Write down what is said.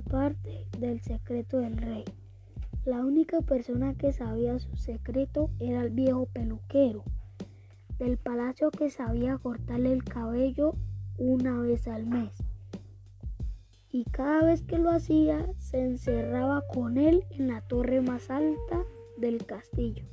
parte del secreto del rey. La única persona que sabía su secreto era el viejo peluquero del palacio que sabía cortarle el cabello una vez al mes. Y cada vez que lo hacía se encerraba con él en la torre más alta del castillo.